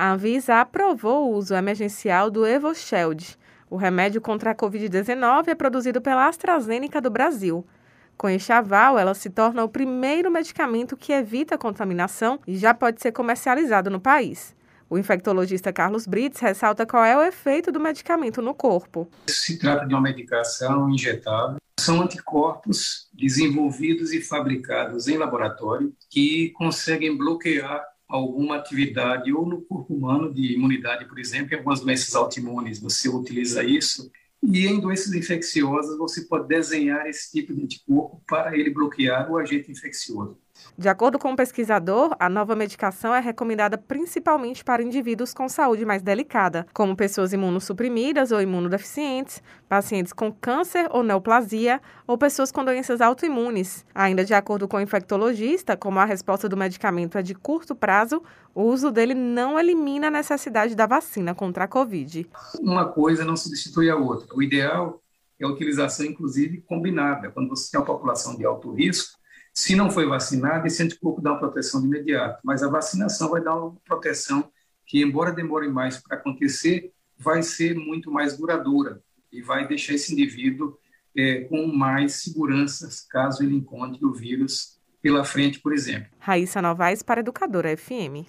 A Anvisa aprovou o uso emergencial do Evosheld. O remédio contra a Covid-19 é produzido pela AstraZeneca do Brasil. Com este aval, ela se torna o primeiro medicamento que evita a contaminação e já pode ser comercializado no país. O infectologista Carlos Brits ressalta qual é o efeito do medicamento no corpo. Se trata de uma medicação injetável. São anticorpos desenvolvidos e fabricados em laboratório que conseguem bloquear alguma atividade ou no corpo humano de imunidade, por exemplo, em algumas doenças autoimunes. Você utiliza isso e em doenças infecciosas você pode desenhar esse tipo de anticorpo para ele bloquear o agente infeccioso. De acordo com o pesquisador, a nova medicação é recomendada principalmente para indivíduos com saúde mais delicada, como pessoas imunossuprimidas ou imunodeficientes, pacientes com câncer ou neoplasia ou pessoas com doenças autoimunes. Ainda de acordo com o infectologista, como a resposta do medicamento é de curto prazo, o uso dele não elimina a necessidade da vacina contra a Covid. Uma coisa não substitui a outra. O ideal é a utilização, inclusive, combinada. Quando você tem uma população de alto risco, se não foi vacinado, esse anticorpo dá uma proteção de imediato, mas a vacinação vai dar uma proteção que, embora demore mais para acontecer, vai ser muito mais duradoura e vai deixar esse indivíduo é, com mais segurança caso ele encontre o vírus pela frente, por exemplo. Raíssa Novaes para Educadora FM.